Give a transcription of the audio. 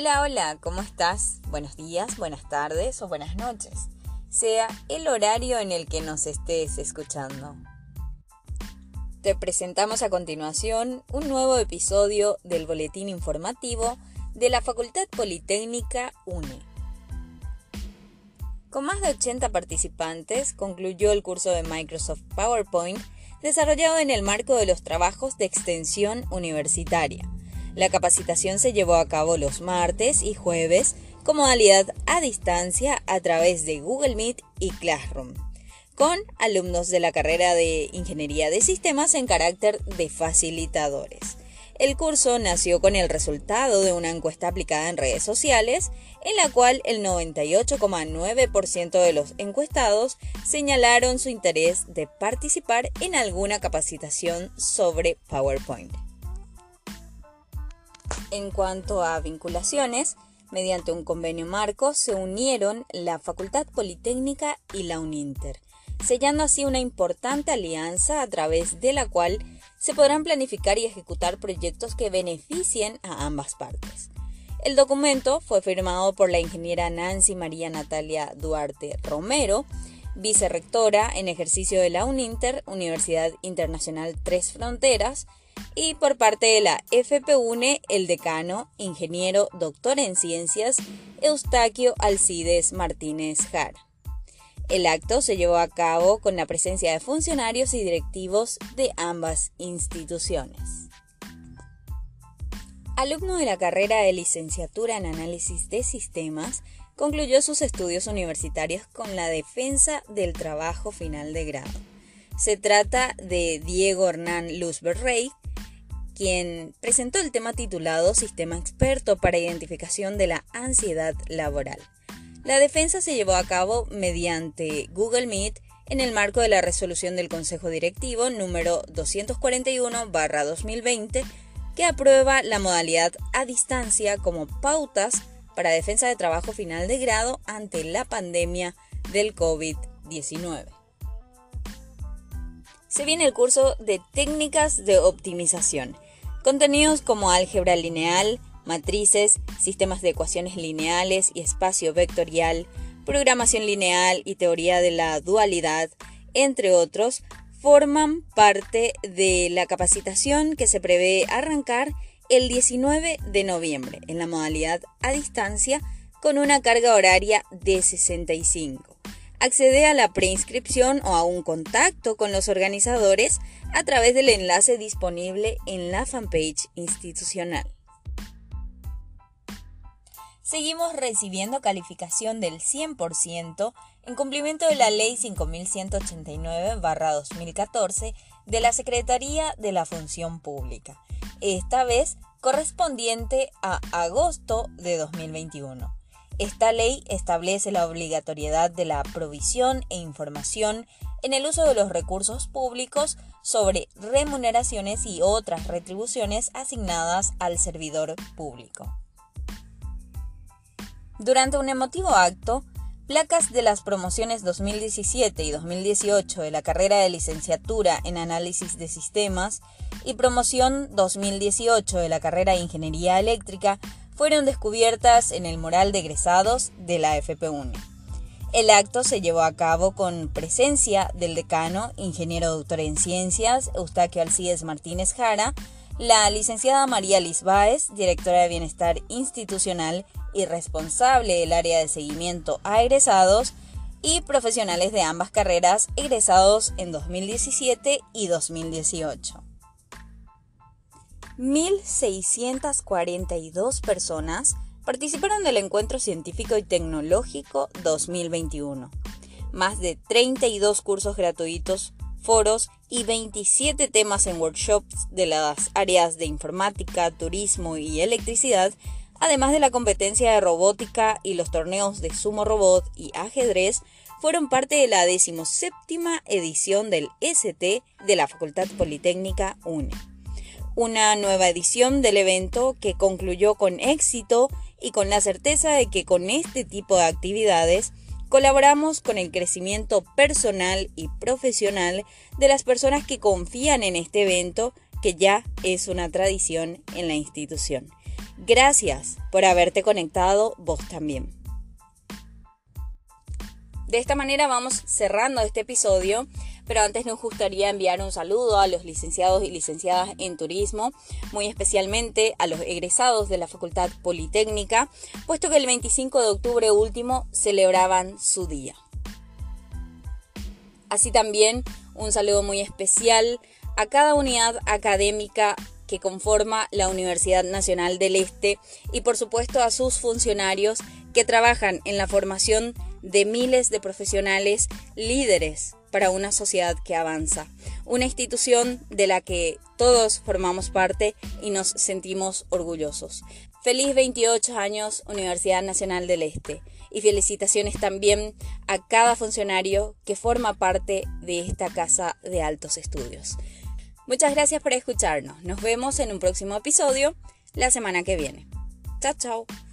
Hola, hola, ¿cómo estás? Buenos días, buenas tardes o buenas noches, sea el horario en el que nos estés escuchando. Te presentamos a continuación un nuevo episodio del boletín informativo de la Facultad Politécnica UNE. Con más de 80 participantes, concluyó el curso de Microsoft PowerPoint desarrollado en el marco de los trabajos de extensión universitaria la capacitación se llevó a cabo los martes y jueves con modalidad a distancia a través de Google Meet y Classroom, con alumnos de la carrera de Ingeniería de Sistemas en carácter de facilitadores. El curso nació con el resultado de una encuesta aplicada en redes sociales, en la cual el 98,9% de los encuestados señalaron su interés de participar en alguna capacitación sobre PowerPoint. En cuanto a vinculaciones, mediante un convenio marco se unieron la Facultad Politécnica y la UNINTER, sellando así una importante alianza a través de la cual se podrán planificar y ejecutar proyectos que beneficien a ambas partes. El documento fue firmado por la ingeniera Nancy María Natalia Duarte Romero, vicerrectora en ejercicio de la UNINTER, Universidad Internacional Tres Fronteras, y por parte de la FPUNE el decano, ingeniero, doctor en ciencias, Eustaquio Alcides Martínez Jara. El acto se llevó a cabo con la presencia de funcionarios y directivos de ambas instituciones. Alumno de la carrera de licenciatura en análisis de sistemas, concluyó sus estudios universitarios con la defensa del trabajo final de grado. Se trata de Diego Hernán Luz Rey, quien presentó el tema titulado Sistema Experto para Identificación de la Ansiedad Laboral. La defensa se llevó a cabo mediante Google Meet en el marco de la resolución del Consejo Directivo número 241-2020 que aprueba la modalidad a distancia como pautas para defensa de trabajo final de grado ante la pandemia del COVID-19 se viene el curso de técnicas de optimización. Contenidos como álgebra lineal, matrices, sistemas de ecuaciones lineales y espacio vectorial, programación lineal y teoría de la dualidad, entre otros, forman parte de la capacitación que se prevé arrancar el 19 de noviembre en la modalidad a distancia con una carga horaria de 65. Accede a la preinscripción o a un contacto con los organizadores a través del enlace disponible en la fanpage institucional. Seguimos recibiendo calificación del 100% en cumplimiento de la Ley 5189-2014 de la Secretaría de la Función Pública, esta vez correspondiente a agosto de 2021. Esta ley establece la obligatoriedad de la provisión e información en el uso de los recursos públicos sobre remuneraciones y otras retribuciones asignadas al servidor público. Durante un emotivo acto, placas de las promociones 2017 y 2018 de la carrera de licenciatura en análisis de sistemas y promoción 2018 de la carrera de ingeniería eléctrica fueron descubiertas en el mural de egresados de la FP1. El acto se llevó a cabo con presencia del decano, ingeniero doctor en ciencias, Eustaquio Alcides Martínez Jara, la licenciada María Liz Báez, directora de Bienestar Institucional y responsable del área de seguimiento a egresados, y profesionales de ambas carreras egresados en 2017 y 2018. 1.642 personas participaron del Encuentro Científico y Tecnológico 2021. Más de 32 cursos gratuitos, foros y 27 temas en workshops de las áreas de informática, turismo y electricidad, además de la competencia de robótica y los torneos de sumo robot y ajedrez, fueron parte de la 17 edición del ST de la Facultad Politécnica UNE una nueva edición del evento que concluyó con éxito y con la certeza de que con este tipo de actividades colaboramos con el crecimiento personal y profesional de las personas que confían en este evento que ya es una tradición en la institución. Gracias por haberte conectado vos también. De esta manera vamos cerrando este episodio, pero antes nos gustaría enviar un saludo a los licenciados y licenciadas en turismo, muy especialmente a los egresados de la Facultad Politécnica, puesto que el 25 de octubre último celebraban su día. Así también un saludo muy especial a cada unidad académica que conforma la Universidad Nacional del Este y por supuesto a sus funcionarios que trabajan en la formación de miles de profesionales líderes para una sociedad que avanza. Una institución de la que todos formamos parte y nos sentimos orgullosos. Feliz 28 años Universidad Nacional del Este y felicitaciones también a cada funcionario que forma parte de esta casa de altos estudios. Muchas gracias por escucharnos. Nos vemos en un próximo episodio la semana que viene. Chao, chao.